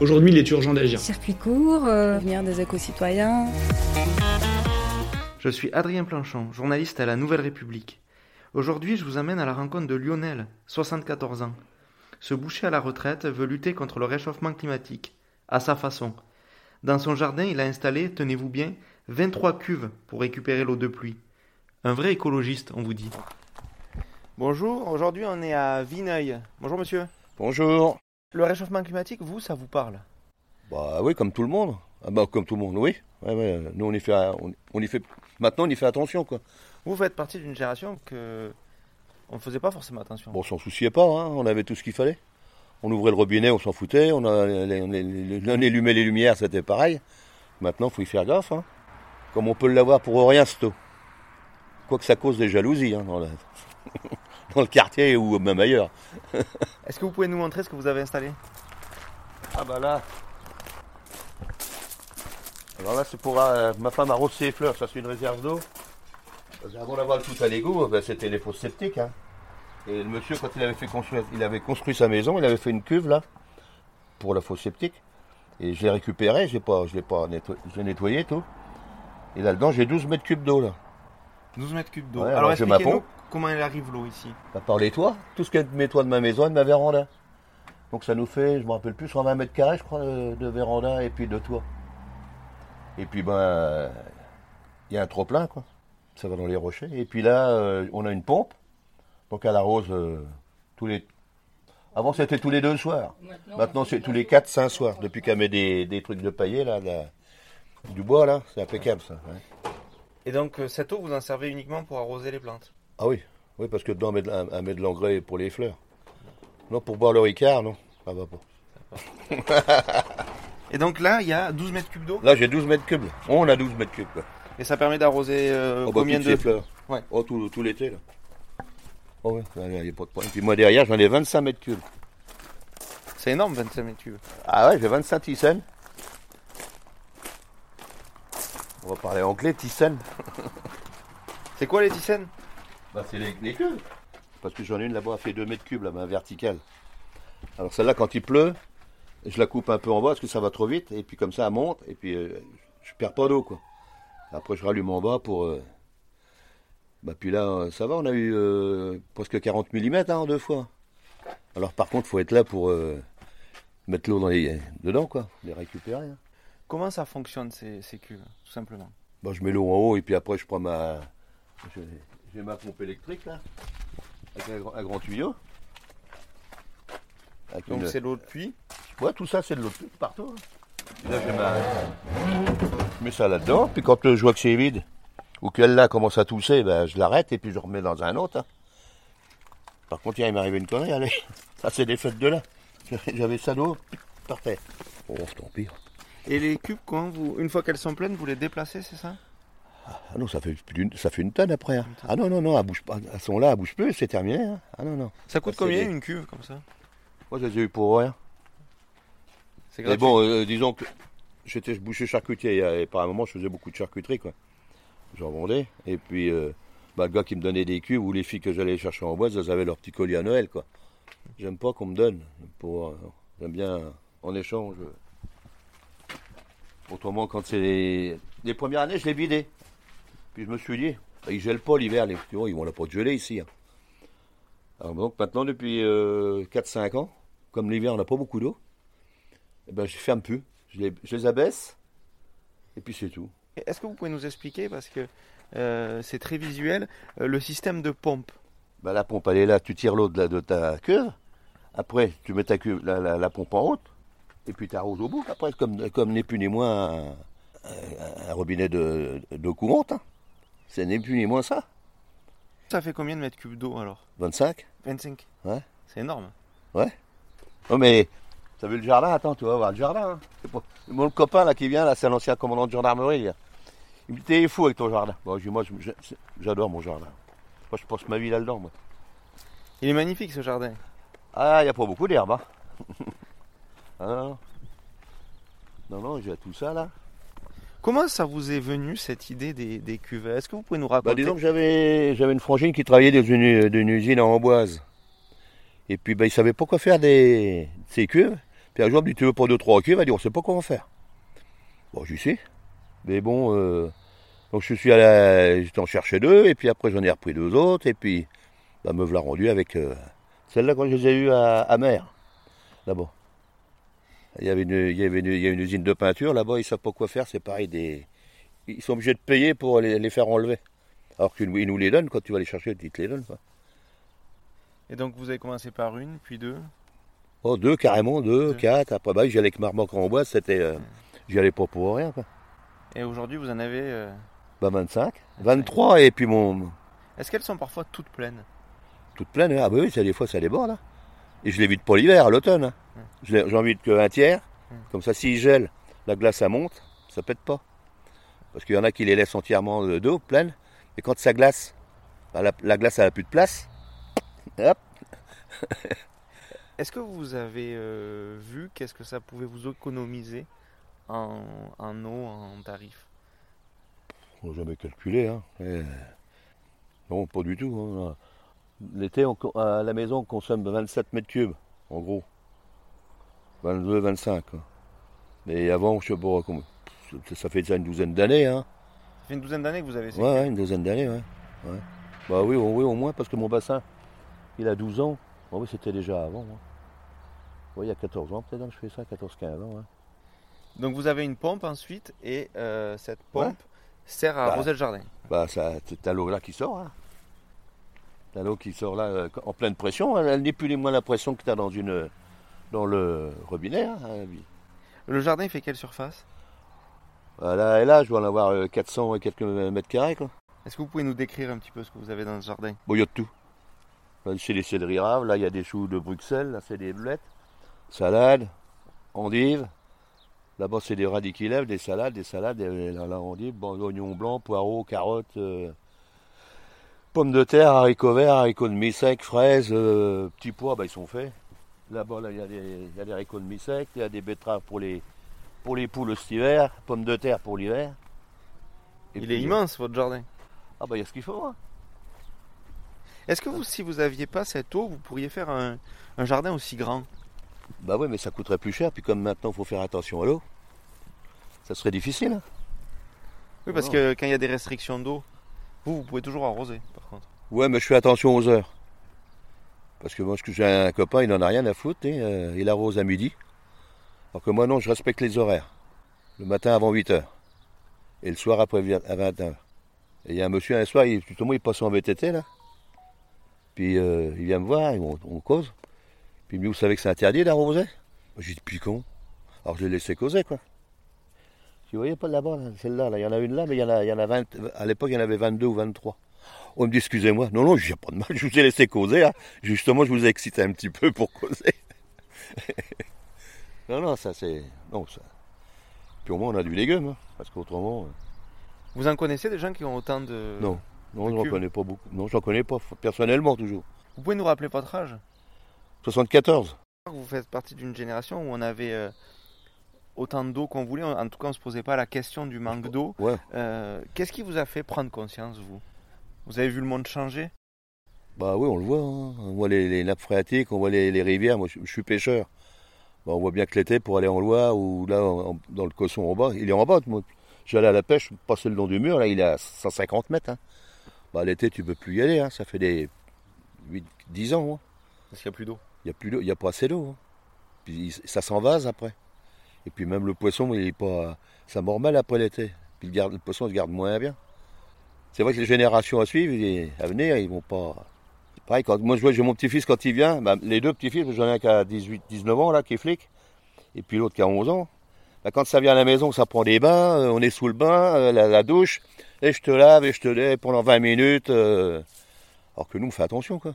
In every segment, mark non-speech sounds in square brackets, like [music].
Aujourd'hui, il est urgent d'agir. Circuit court, euh, devenir des éco-citoyens. Je suis Adrien Planchon, journaliste à La Nouvelle République. Aujourd'hui, je vous amène à la rencontre de Lionel, 74 ans. Ce boucher à la retraite veut lutter contre le réchauffement climatique, à sa façon. Dans son jardin, il a installé, tenez-vous bien, 23 cuves pour récupérer l'eau de pluie. Un vrai écologiste, on vous dit. Bonjour, aujourd'hui on est à Vineuil. Bonjour monsieur. Bonjour. Le réchauffement climatique, vous, ça vous parle? Bah oui, comme tout le monde. Ah bah, comme tout le monde, oui. Ouais, ouais. Nous, on y fait, on, on y fait. Maintenant, on y fait attention, quoi. Vous faites partie d'une génération que on ne faisait pas forcément attention. Bon, on s'en souciait pas. Hein. On avait tout ce qu'il fallait. On ouvrait le robinet, on s'en foutait. On, allumait les lumières, c'était pareil. Maintenant, faut y faire gaffe. Hein. Comme on peut l'avoir pour rien, eau. Quoique ça cause des jalousies hein, dans, la... [laughs] dans le quartier ou même ailleurs. [laughs] Est-ce que vous pouvez nous montrer ce que vous avez installé? Ah bah là. Alors là, c'est pour euh, ma femme arrose ses fleurs. Ça, c'est une réserve d'eau. Avant d'avoir tout à l'égout, ben, c'était les fosses septiques. Hein. Et le monsieur, quand il avait, fait construire, il avait construit sa maison, il avait fait une cuve là, pour la fosse septique. Et je l'ai récupéré, je pas, je l'ai pas nettoyé, je tout. Et là-dedans, j'ai 12 mètres cubes d'eau là. 12 mètres cubes d'eau. Ouais, alors alors j'ai ma expliquez-nous pompe. Comment elle arrive l'eau ici Bah, par les toits, tout ce qui est de mes toits de ma maison et de ma véranda. Donc ça nous fait, je me rappelle plus, 120 mètres carrés, je crois, de, de véranda et puis de toit. Et puis ben, il y a un trop plein quoi. Ça va dans les rochers. Et puis là, euh, on a une pompe. Donc elle arrose euh, tous les. Avant c'était tous les deux soirs. Maintenant, c'est tous les quatre, cinq soirs. Depuis qu'elle met des, des trucs de paillet là, du bois là, c'est impeccable ça. ouais. Et donc euh, cette eau, vous en servez uniquement pour arroser les plantes Ah oui, oui, parce que dedans, on met de, la- elle met de l'engrais pour les fleurs. Non, pour boire le ricard, non, ça va pas. [laughs] Et donc là, il y a 12 mètres cubes d'eau? Là, j'ai 12 mètres cubes. On a 12 mètres cubes. Et ça permet d'arroser euh, Oh, bah, combien de fleurs Ouais. Oh, tout, tout l'été, là. Oh, ouais, il n'y a pas de problème. Puis moi, derrière, j'en ai 25 mètres cubes. C'est énorme, 25 mètres cubes. Ah ouais, j'ai 25 tissanes. On va parler anglais, tissanes. C'est quoi les tissanes C'est les, les cuves. Parce que j'en ai une là-bas, elle fait 2 mètres cubes, là-bas, verticale. Alors celle-là, quand il pleut, je la coupe un peu en bas parce que ça va trop vite. Et puis comme ça, elle monte. Et puis euh, je perds pas d'eau, quoi. Après, je rallume en bas pour. euh, Bah, puis là, euh, ça va, on a eu euh, presque 40 mm hein, en deux fois. Alors par contre, faut être là pour euh, mettre l'eau dans les... dedans, quoi. Les récupérer. hein. Comment ça fonctionne ces, ces cuves, tout simplement? Bah, je mets l'eau en haut et puis après, je prends ma. je- J'ai ma pompe électrique, là. Avec un, grand- un grand tuyau. Avec Donc une- c'est l'eau de pluie. Ouais, tout ça, c'est de l'eau de pluie partout. hein. Puis là, j'ai ma... Je mets ça là-dedans, puis quand euh, je vois que c'est vide, ou qu'elle là commence à tousser, ben, je l'arrête et puis je remets dans un autre. hein. Par contre, hier, il m'est arrivé une connerie, allez. [laughs] Ça, c'est des fêtes de là. [laughs] J'avais ça d'eau, par terre. Oh, tant pis. Et les cubes, quand vous, une fois qu'elles sont pleines, vous les déplacez, c'est ça? Ah non, ça fait, plus d'une- ça fait une tonne après. hein. Ah non, non, non, elles bouge pas. Elles sont là, elles bougent plus, c'est terminé. hein. Ah non, non. Ça coûte combien des- une cuve comme ça? Moi, je les ai eu pour rien. C'est Mais bon, euh, disons que j'étais boucher charcutier et, par un moment je faisais beaucoup de charcuterie quoi. J'en vendais et puis euh, bah, le gars qui me donnait des cuves ou les filles que j'allais chercher en boîte, elles avaient leur petit collier à Noël quoi. J'aime pas qu'on me donne pour euh, j'aime bien en échange. Autrement quand c'est les, les premières années, je les vidais. Puis je me suis dit, bah, ils gèlent pas l'hiver les tu vois, ils vont la pas geler ici. hein. Alors donc maintenant depuis 4-5 ans, comme l'hiver on n'a pas beaucoup d'eau, eh ben, je ferme plus. Je les, je les abaisse. Et puis c'est tout. Est-ce que vous pouvez nous expliquer, parce que euh, c'est très visuel, euh, le système de pompe? Ben, la pompe, elle est là. Tu tires l'eau de, ta cuve. Après, tu mets ta cuve, la, la- la pompe en haute. Et puis tu arroses au bout. Après, comme, comme n'est plus ni moins un, un- un robinet de- d'eau courante. hein. C'est ni plus ni moins ça. Ça fait combien de mètres cubes d'eau alors? 25 25 Ouais. C'est énorme. Non, mais T'as vu le jardin? Attends, tu vas voir le jardin. hein. Mon copain là qui vient, là, c'est l'ancien commandant de gendarmerie. là. Il me dit T'es fou avec ton jardin. Bon, je moi, j'adore mon jardin. Moi, je passe ma vie là-dedans, moi. Il est magnifique ce jardin. Ah, il n'y a pas beaucoup d'herbe. Hein. [laughs] ah, non. non, non, j'ai tout ça là. Comment ça vous est venu cette idée des, des cuvées? Est-ce que vous pouvez nous Bah, raconter? disons que j'avais, j'avais une frangine qui travaillait dans une, usine à Amboise. Et puis, bah, il savait pas quoi faire des, de ces cuves. Puis un jour, il me dit Tu veux pas deux, trois cuves? Elle dit On sait pas quoi en faire. Bon, j'y sais. Mais bon, euh, donc je suis allé, j'étais en chercher deux. Et puis après, j'en ai repris deux autres. Et puis, bah, me voilà rendu avec euh, celle-là quand je les ai eues à, à mer, là-bas. Il y avait une, il y avait une, il y a une usine de peinture là-bas, ils savent pas quoi faire, c'est pareil, des, ils sont obligés de payer pour les, les faire enlever. Alors qu'ils nous- les donnent, quand tu vas les chercher, ils te les donnent. Quoi. Et donc vous avez commencé par une, puis deux? Oh, deux carrément, deux, Deux. quatre. Après, bah, j'y allais avec Marmoc en bois, c'était. euh, j'y allais pas pour rien. Quoi. Et aujourd'hui vous en avez. euh, Bah, 25, 23, et puis mon. Est-ce qu'elles sont parfois toutes pleines? Toute pleine, hein. ah bah oui, ça, des fois ça déborde. hein. Et je l'évite pas l'hiver, à l'automne. l'ai- J'en évite qu'un tiers. Comme ça, s'il gèle, la glace ça monte, ça pète pas. Parce qu'il y en a qui les laissent entièrement euh, d'eau, pleine. Et quand ça glace, bah, la, la glace elle a plus de place. [laughs] Hop, Est-ce que vous avez euh, vu qu'est-ce que ça pouvait vous économiser en, en eau, en tarif? On n'a jamais calculé. Hein. Et- Non, pas du tout. hein. L'été, à la maison, on consomme 27 mètres cubes, en gros. 22, 25. quoi. Mais avant, je sais pas, comment- ça- ça fait déjà une douzaine d'années. Hein. Ça fait une douzaine d'années que vous avez ces Ouais, une douzaine d'années, ouais. ouais. Bah oui, au- oui, au moins, parce que mon bassin, il a 12 ans. Ah oui, c'était déjà avant. hein. Ouais, il y a 14 ans, peut-être, hein, je fais ça, 14-15 ans. hein. Donc vous avez une pompe ensuite et euh, cette pompe Ouais. sert à Bah. arroser le jardin. Bah, ça, t'as l'eau là qui sort. Hein. T'as l'eau qui sort là euh, en pleine pression. Elle, elle n'est plus ni moins la pression que t'as dans, une, dans le robinet. hein. Le jardin il fait quelle surface? Là, et là, je dois en avoir euh, 400 et quelques mètres carrés. Quoi. Est-ce que vous pouvez nous décrire un petit peu ce que vous avez dans ce jardin? Bon, il y a de tout. Là, c'est des céleri raves. Là, il y a des choux de Bruxelles. Là, c'est des blettes. Salade, endives. Là-bas, c'est des radis qui lèvent, des salades, des salades, des, là, là, endives, bon, oignons blancs, poireaux, carottes, euh, pommes de terre, haricots verts, haricots de mi sec, fraises, euh, petits pois, bah, ils sont faits. Là-bas, là, il y, a des- il y a des haricots de mi sec, il y a des betteraves pour les, pour les poules cet hiver, pommes de terre pour l'hiver. Il puis, est immense votre jardin. Ah, bah, il y a ce qu'il faut. hein. Est-ce que vous, si vous aviez pas cette eau, vous pourriez faire un, un jardin aussi grand? Bah oui, mais ça coûterait plus cher. Puis comme maintenant, il faut faire attention à l'eau, ça serait difficile. hein. Oui, parce que quand il y a des restrictions d'eau, vous, vous pouvez toujours arroser par contre. Ouais, mais je fais attention aux heures. Parce que moi, j'ai un copain, il n'en a rien à foutre. euh, il arrose à midi. Alors que moi, non, je respecte les horaires. Le matin avant 8 heures. Et le soir après vi- à 20 heures. Et il y a un monsieur un soir, il, justement, il passe en VTT, là. Puis euh, il vient me voir, et on, cause. Puis il vous savez que c'est interdit d'arroser? J'ai dit, puis con. Alors je l'ai laissé causer, quoi. Vous voyez pas là-bas, là, celle-là, là? il y en a une là, mais il y en a, il y en a 20. À l'époque, il y en avait 22 ou 23. On me dit, excusez-moi. Non, non, je n'ai pas de mal, [laughs] je vous ai laissé causer. hein. Justement, je vous ai excité un petit peu pour causer. [laughs] non, non, ça c'est. Non, ça. Puis au moins, on a du légume, hein, parce qu'autrement. euh, Vous en connaissez des gens qui ont autant de... Non. Non, de je n'en cubes connais pas beaucoup. Non, j'en connais pas, personnellement, toujours. Vous pouvez nous rappeler votre âge? 74. Vous faites partie d'une génération où on avait euh, autant d'eau qu'on voulait. En tout cas, on ne se posait pas la question du manque d'eau. Ouais. Euh, Qu'est-ce qui vous a fait prendre conscience, vous? Vous avez vu le monde changer? Bah oui, on le voit. hein. On voit les, les nappes phréatiques, on voit les, les rivières. Moi, je, je suis pêcheur. Bah, on voit bien que l'été, pour aller en Loire ou là, en- en- dans le Cosson en bas, il est en bas. Moi, j'allais à la pêche, passer le long du mur, là, il est à 150 mètres. hein. Bah, l'été, tu peux plus y aller. hein. Ça fait des 8, 10 ans. Parce qu'il n'y a plus d'eau. Il n'y a, plus d'eau- il y a pas assez d'eau. hein. Puis ça s'envase après. Et puis même le poisson, il est pas, ça mord mal après l'été. Puis le, garde- le poisson se garde moins bien. C'est vrai que les générations à suivre, à venir, ils vont pas. Pareil, quand moi je vois, j'ai mon petit-fils quand il vient, bah, les deux petits-fils, j'en ai un qui a 18, 19 ans là, qui est flic, et puis l'autre qui a 11 ans. Bah, quand ça vient à la maison, ça prend des bains, euh, on est sous le bain, euh, la, la douche, et je te lave, et je te lave pendant 20 minutes. euh, alors que nous, on fait attention, quoi.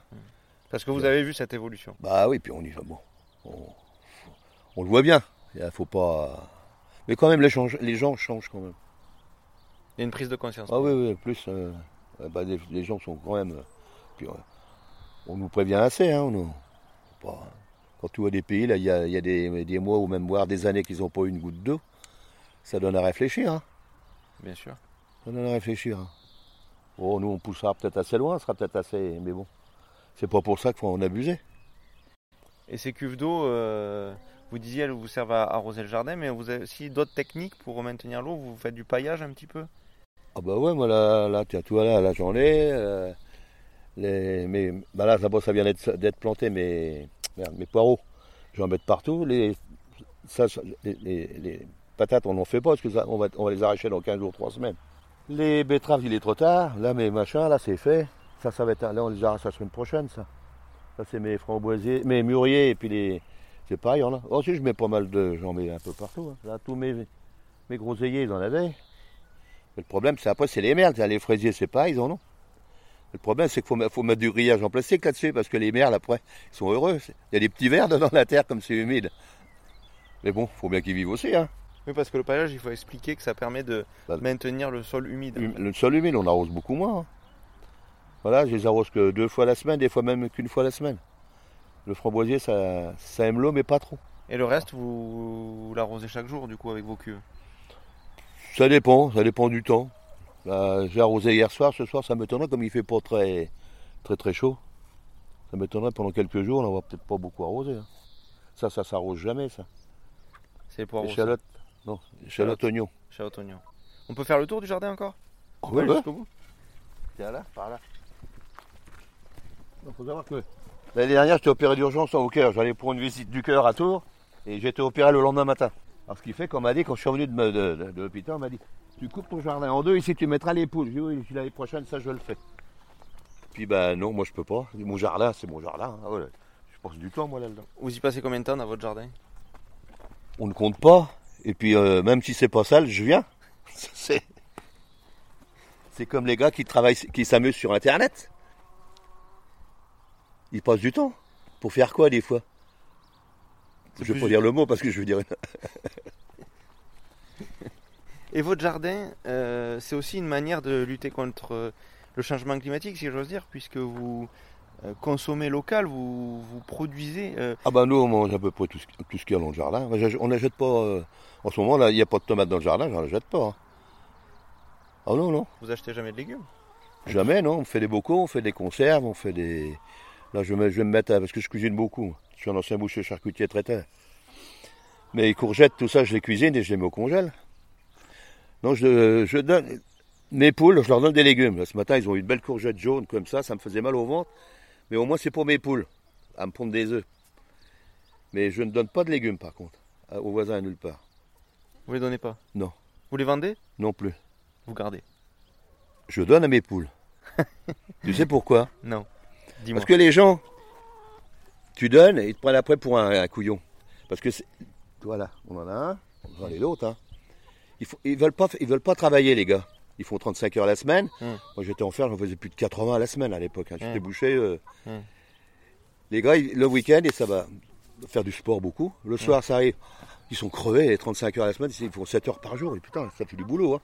Parce que vous avez vu cette évolution. Bah oui, puis on y va. Bon, on, On le voit bien. Il faut pas. Mais quand même, les, change- les gens changent quand même. Il y a une prise de conscience. Ah oui, oui, plus. euh, bah, les, les gens sont quand même. euh, puis, euh, on nous prévient assez, hein. on nous- pas- quand tu vois des pays, là, il y a, y a des, des mois ou même voire des années qu'ils n'ont pas eu une goutte d'eau, ça donne à réfléchir. Hein. Bien sûr. Ça donne à réfléchir. hein. Bon, nous, on poussera peut-être assez loin, on sera peut-être assez. Mais bon, c'est pas pour ça qu'il faut en abuser. Et ces cuves d'eau, euh, vous disiez, elles vous servent à arroser le jardin, mais vous avez aussi d'autres techniques pour maintenir l'eau Vous faites du paillage un petit peu? Ah bah ouais, moi là, là tu vois là, là j'en ai. euh, les, mais, bah là, d'abord ça vient d'être planté, mes, merde, mes poireaux. J'en mets partout. Les, patates, on n'en fait pas parce que ça, on, va, on va les arracher dans 15 jours, 3 semaines. Les betteraves, il est trop tard. Là, mes machins, là, c'est fait. Ça, ça va être. Là, on les arrache la semaine prochaine, ça. Ça, c'est mes framboisiers, mes mûriers et puis les. C'est pareil, il y en a. Oh, si, je mets pas mal de. J'en mets un peu partout. hein. Là, tous mes, mes groseilliers, ils en avaient. Mais le problème, c'est après, c'est les merles. Les fraisiers, c'est pas, ils en ont. Le problème, c'est qu'il faut mettre du grillage en plastique là-dessus, parce que les merles, après, ils sont heureux. Il y a des petits vers dans la terre, comme c'est humide. Mais bon, faut bien qu'ils vivent aussi. Hein. Oui, parce que le paillage, il faut expliquer que ça permet de Bah, maintenir le sol humide. Hum- Le sol humide, on arrose beaucoup moins. hein. Voilà, je les arrose que deux fois la semaine, des fois même qu'une fois la semaine. Le framboisier, ça, ça aime l'eau, mais pas trop. Et le reste, vous, vous l'arrosez chaque jour, du coup, avec vos cuves? Ça dépend, ça dépend du temps. J'ai arrosé hier soir, ce soir, ça m'étonnerait, comme il fait pas très, très, très chaud. Ça m'étonnerait pendant quelques jours, on va peut-être pas beaucoup arroser. hein. Ça, ça s'arrose jamais, ça. C'est pour arroser. Échalote. Non, échalote oignon. Chalot oignon. On peut faire le tour du jardin encore? Oh, On peut aller jusqu'au bout? Tiens là, par là. Il faut savoir que l'année dernière, j'étais opéré d'urgence au cœur. J'allais pour une visite du cœur à Tours et j'étais opéré le lendemain matin. Alors ce qui fait qu'on m'a dit, quand je suis revenu de, de- de- de l'hôpital, on m'a dit Tu coupes ton jardin en deux, ici tu mettras les poules. J'ai dit Oui, l'année prochaine, ça je le fais. Puis ben non, moi je peux pas. Mon jardin, c'est mon jardin. Ouais, je passe du temps moi là-dedans. Vous y passez combien de temps dans votre jardin? On ne compte pas. Et puis euh, même si c'est pas sale, je viens. [laughs] C'est. C'est comme les gars qui travaillent, qui s'amusent sur internet. Ils passent du temps. Pour faire quoi des fois? Je vais plus- pas dire le mot parce que je veux dire. [laughs] Et votre jardin, euh, c'est aussi une manière de lutter contre euh, le changement climatique, si j'ose dire, puisque vous euh, consommez local, vous, vous produisez. euh, Ah ben nous on mange à peu près tout ce, tout ce qu'il y a dans le jardin. On n'achète pas. euh, en ce moment là, il n'y a pas de tomates dans le jardin, j'en achète pas. hein. Ah non, non. vous achetez jamais de légumes? Jamais, non. On fait des bocaux, on fait des conserves, on fait des. Là, je vais, je vais me mettre à... parce que je cuisine beaucoup. Je suis un ancien boucher charcutier traiteur. Mais les courgettes, tout ça, je les cuisine et je les mets au congèle. Non, je, je donne mes poules, je leur donne des légumes. Là, ce matin, ils ont eu une belle courgette jaune comme ça, ça me faisait mal au ventre. Mais au moins, c'est pour mes poules, à me pondre des œufs. Mais je ne donne pas de légumes, par contre, aux voisins nulle part. Vous les donnez pas? Non. Vous les vendez? Non plus. Vous gardez? Je donne à mes poules. [laughs] tu sais pourquoi? Non. Parce que les gens, tu donnes et ils te prennent après pour un, un couillon. Parce que c'est. Voilà, on en a un, on en a l'autre. Hein. Ils, ils veulent pas, ils veulent pas travailler, les gars. Ils font 35 heures la semaine. Hum. Moi, j'étais en fer, j'en faisais plus de 80 à la semaine à l'époque. hein. J'étais Hum. bouché. euh. Hum. Les gars, ils- le week-end, et ça va faire du sport beaucoup. Le soir, ça arrive. Ils sont crevés, les 35 heures à la semaine, ils font 7 heures par jour. Et putain, ça fait du boulot. Hein.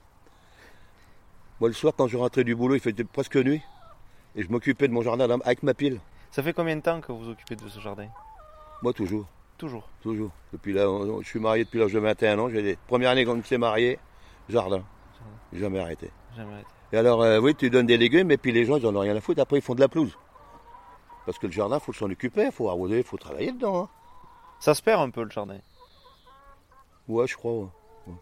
Moi, le soir, quand je rentrais du boulot, il faisait presque nuit. Et je m'occupais de mon jardin avec ma pile. Ça fait combien de temps que vous vous occupez de ce jardin? Moi, toujours. Toujours. Toujours. Depuis là, je suis marié depuis l'âge de 21 ans. J'ai des... Première année quand je me suis marié, jardin. Jamais arrêté. Jamais arrêté. Et alors, euh, oui, tu donnes des légumes et puis les gens, ils en ont rien à foutre. Après, ils font de la pelouse. Parce que le jardin, il faut s'en occuper, il faut arroser, il faut travailler dedans. hein. Ça se perd un peu le jardin. Ouais, je crois. Ouais. Ouais.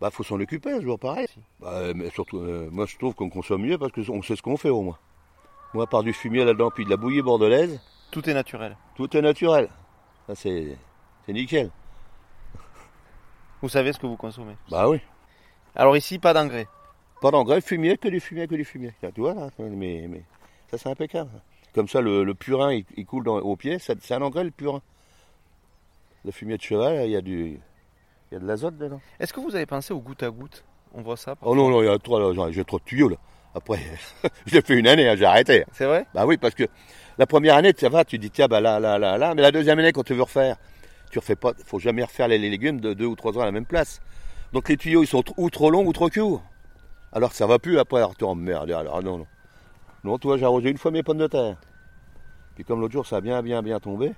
Bah, faut s'en occuper, un jour pareil. Bah, euh, mais surtout, euh, moi, je trouve qu'on consomme mieux parce qu'on sait ce qu'on fait au moins. Moi, par du fumier là-dedans, puis de la bouillie bordelaise, Tout est naturel. tout est naturel. Ça, c'est c'est nickel. Vous savez ce que vous consommez. Bah oui. Alors ici, pas d'engrais. Pas d'engrais, fumier, que du fumier, que du fumier. Tu vois là, mais, mais ça c'est impeccable. Comme ça, le, le purin, il, il coule dans, au pied, c'est un engrais le purin. Le fumier de cheval, il y a du, il y a de l'azote dedans. Est-ce que vous avez pensé au goutte à goutte? On voit ça. Oh non, non, il y a trop, là, j'ai trop de tuyaux là. Après, [laughs] j'ai fait une année, hein, j'ai arrêté. C'est vrai? Bah oui, parce que la première année, ça va, tu dis tiens, bah là, là, là, là, mais la deuxième année, quand tu veux refaire, tu refais pas, faut jamais refaire les, les légumes de deux ou trois ans à la même place. Donc les tuyaux ils sont ou trop longs ou trop courts. Alors que ça va plus après, alors tu emmerdes. Alors ah non, non. Non, toi j'ai arrosé une fois mes pommes de terre. Puis comme l'autre jour ça a bien bien bien tombé,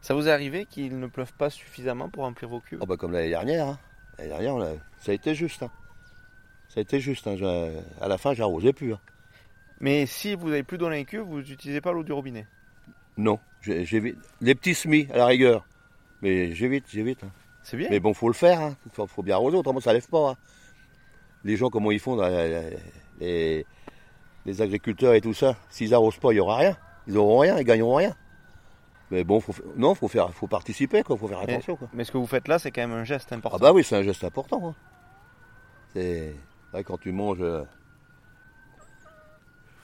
Ça vous est arrivé qu'il ne pleuve pas suffisamment pour remplir vos cuves? Oh bah comme l'année dernière, hein. l'année dernière on a- ça a été juste. hein. Ça a été juste. hein. À la fin j'arrosais plus. hein. Mais si vous n'avez plus dans les cuves, vous n'utilisez pas l'eau du robinet. Non, j'évite. Les petits semis à la rigueur. Mais j'évite, j'évite. hein. C'est bien. Mais bon, faut le faire, hein. faut, faut bien arroser, autrement ça lève pas. Les gens, comment ils font, les, les agriculteurs et tout ça, s'ils arrosent pas, il n'y aura rien. Ils auront rien, ils gagneront rien. Mais bon, faut, non, faut faire, faut participer, quoi, faut faire Mais- attention, quoi. Mais ce que vous faites là, c'est quand même un geste important. Ah bah oui, c'est un geste important. C'est vrai, quand tu manges, euh,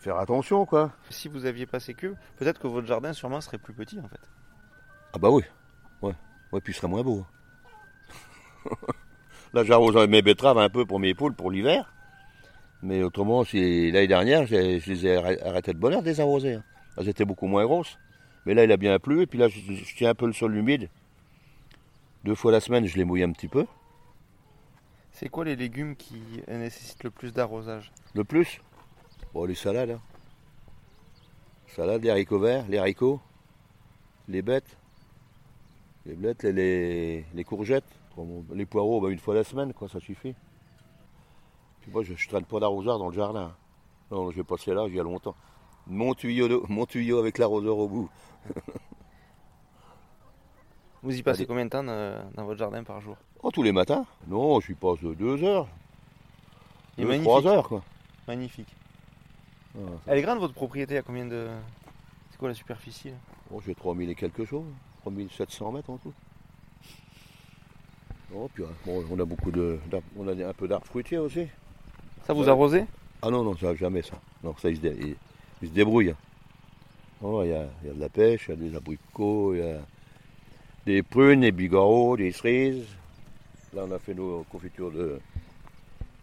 faire attention, quoi. Si vous aviez pas ces cuves, peut-être que votre jardin sûrement serait plus petit en fait. Ah bah oui, ouais, ouais, puis il serait moins beau. [laughs] Là, j'arrose mes betteraves un peu pour mes poules pour l'hiver. Mais autrement, si l'année dernière, je les ai arrê- arrêté de bonheur de les arroser. hein. Elles étaient beaucoup moins grosses. Mais là, il a bien plu, et puis là, je, je tiens un peu le sol humide. Deux fois la semaine, je les mouille un petit peu. C'est quoi les légumes qui nécessitent le plus d'arrosage Le plus, bon, les salades. hein. Salades, les haricots verts, les haricots, les bêtes, les blettes, les, courgettes, les poireaux, bah, une fois la semaine, quoi, ça suffit. Puis moi, je, je traîne pas d'arroseur dans le jardin. Non, je vais passer là, il y a longtemps. Mon tuyau, mon tuyau avec l'arroseur au bout. [laughs] Vous y passez combien de temps euh, dans votre jardin par jour? Oh, tous les matins Non, je passe deux heures, Il deux, magnifique. trois heures, quoi. Magnifique. Ah, Elle est grande votre propriété, à combien de. C'est quoi la superficie là? Bon, j'ai 3000 et quelque chose, 3700 mètres en tout. Oh, puis, euh, bon, on a beaucoup de, on a un peu d'arbres fruitiers aussi. Ça vous arrosez? Ah non, non, ça, jamais ça. Non, ça, ils se, dé- ils- ils se débrouillent. Oh, il y, a, il y a de la pêche, il y a des abricots, il y a des prunes, des bigarreaux, des cerises. Là, on a fait nos confitures de,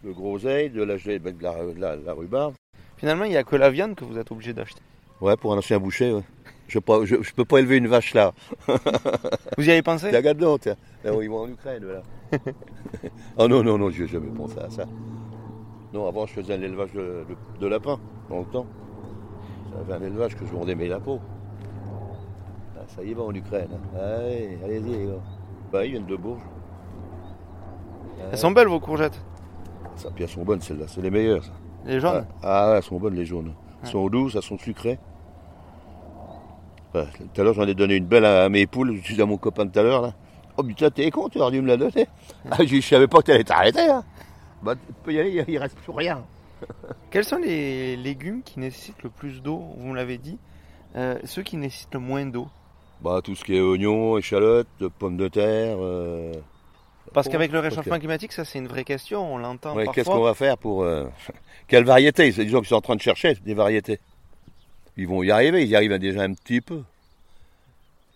de groseille, de la, gelée- de la, de la- de la rhubarbe. Finalement, il n'y a que la viande que vous êtes obligé d'acheter. Ouais, pour un ancien boucher, ouais. Je ne peux pas élever une vache là. [laughs] Vous y avez pensé? Regarde donc, tiens. Là où ils vont en Ukraine, là. oh [laughs] non, non, non, je n'ai jamais pensé à ça. Non, avant, je faisais un élevage de, de, de lapins, dans le temps. J'avais un élevage que je vendais mes lapins. Ah, ça y va en Ukraine. Allez, allez-y, les gars. Bah, ils viennent de Bourges. Elles sont belles vos courgettes. Ça, puis elles sont bonnes, celles-là. C'est les meilleures, ça. Les jaunes. Ah, ouais, elles sont bonnes, les jaunes. Elles Ouais. sont douces, elles sont sucrées. Tout à l'heure, j'en ai donné une belle à, mes poules. Je suis à mon copain tout à l'heure, là. Oh putain, t'es con, tu aurais dû me la donner. Ah, je, je savais pas que t'allais t'arrêter, hein. Bah, tu peux y aller, il- il reste plus rien. [laughs] Quels sont les légumes qui nécessitent le plus d'eau? Vous me l'avez dit. Euh, ceux qui nécessitent le moins d'eau. Bah, tout ce qui est oignons, échalotes, pommes de terre. euh, Parce qu'avec le réchauffement climatique, ça c'est une vraie question. On l'entend Ouais, Qu'est-ce qu'on va faire pour. euh, [laughs] Quelle variété? C'est des gens qui sont en train de chercher des variétés. Ils vont y arriver, ils y arrivent déjà un petit peu.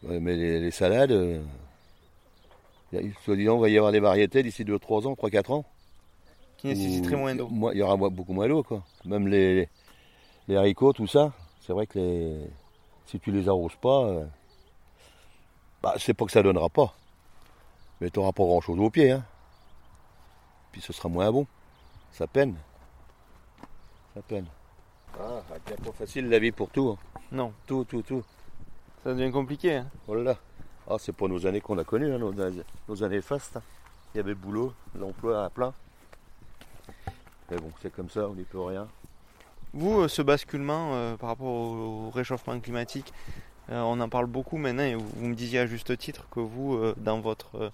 Mais les, les salades, euh, soi-disant, il va y avoir des variétés d'ici 2-3 ans, 3-4 ans. Qui nécessiteraient moins d'eau. Il y aura beaucoup moins d'eau, quoi. Même les, les haricots, tout ça, c'est vrai que les, si tu les arroses pas, euh, bah, c'est pas que ça donnera pas. Mais tu n'auras pas grand-chose au pied, hein. Puis ce sera moins bon. Ça peine. Ça peine. Ah, c'est pas facile la vie pour tout. hein. Non, Tout, tout, tout. ça devient compliqué. hein. Oh là là. Ah, c'est pas nos années qu'on a connues, hein, nos, nos années fastes. Il y avait le boulot, l'emploi à plein. Mais bon, c'est comme ça, on n'y peut rien. Vous, euh, ce basculement euh, par rapport au, au réchauffement climatique, on en parle beaucoup maintenant et vous, me disiez à juste titre que vous, euh, dans votre euh,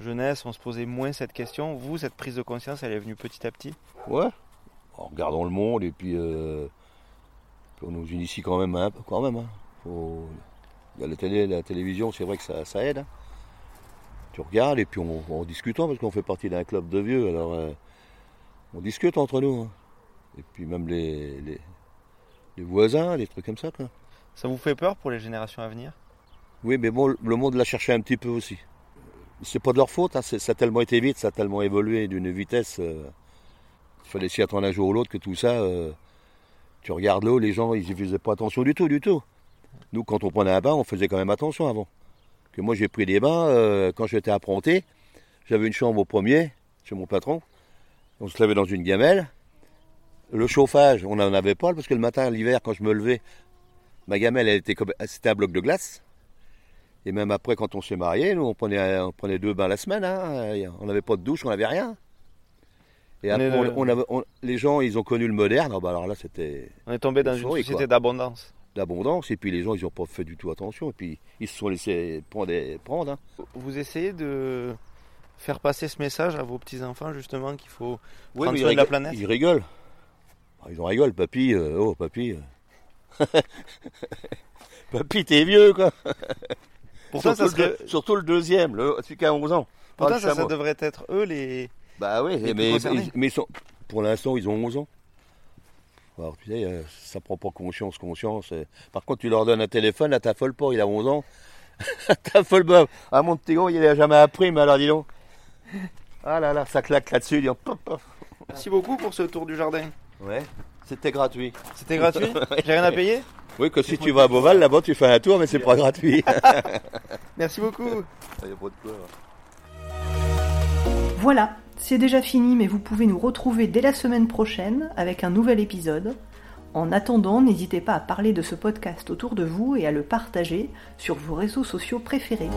jeunesse, on se posait moins cette question. Vous, cette prise de conscience, elle est venue petit à petit? Ouais. En regardant le monde et puis, euh, on nous initie quand même un peu, quand même. hein. Il y a la télé, la télévision, c'est vrai que ça, aide. hein. Tu regardes et puis on, en discutant parce qu'on fait partie d'un club de vieux, alors euh, on discute entre nous. hein. Et puis même les, les, les voisins, des trucs comme ça. Ça vous fait peur pour les générations à venir? Oui, mais bon, le monde l'a cherché un petit peu aussi. C'est pas de leur faute, hein, ça a tellement été vite, ça a tellement évolué d'une vitesse. euh, il fallait s'y attendre un jour ou l'autre que tout ça. euh, tu regardes l'eau, les gens, ils y faisaient pas attention du tout, du tout. Nous, quand on prenait un bain, on faisait quand même attention avant. Que moi j'ai pris des bains euh, quand j'étais apprenti. J'avais une chambre au premier, chez mon patron. On se levait dans une gamelle. Le chauffage, on n'en avait pas parce que le matin, l'hiver, quand je me levais, ma gamelle, elle était comme, c'était un bloc de glace. Et même après, quand on s'est mariés, nous, on prenait, on prenait deux bains la semaine. hein. On n'avait pas de douche, on n'avait rien. Et après, est- on- on avait- on- les gens, ils ont connu le moderne. Ah bah alors là, c'était On est tombé dans une Oui, société d'abondance. d'abondance. Et puis les gens, ils n'ont pas fait du tout attention. Et puis ils se sont laissés prendre. prendre hein. Vous essayez de faire passer ce message à vos petits-enfants, justement, qu'il faut Oui, prendre mais soin de la planète? Ils rigolent. Ah, Ils en rigolent, papy. euh, oh, papy. [laughs] papy, t'es vieux, quoi. [laughs] Pourtant, ça, surtout, le, serait- surtout le deuxième, le, celui qui a 11 ans. Pourtant, ça, ça devrait être eux les. Bah oui, les mais, sont, pour l'instant, ils ont 11 ans. Alors, tu sais, ça prend pas conscience, conscience. euh. Par contre, tu leur donnes un téléphone, là, t'affoles pas, il a 11 ans. [laughs] t'affoles pas. Ah, mon petit gros, il a jamais appris, mais alors, dis donc. Ah là là, ça claque là-dessus, dis donc, pop, pop. Merci beaucoup pour ce tour du jardin. Ouais, c'était gratuit. C'était gratuit [laughs] J'ai rien à payer Oui, que si tu vas à Beauval, là-bas, tu fais un tour, mais c'est pas gratuit. [laughs] Merci beaucoup. Il y a pas de quoi. Voilà, c'est déjà fini, mais vous pouvez nous retrouver dès la semaine prochaine avec un nouvel épisode. En attendant, n'hésitez pas à parler de ce podcast autour de vous et à le partager sur vos réseaux sociaux préférés.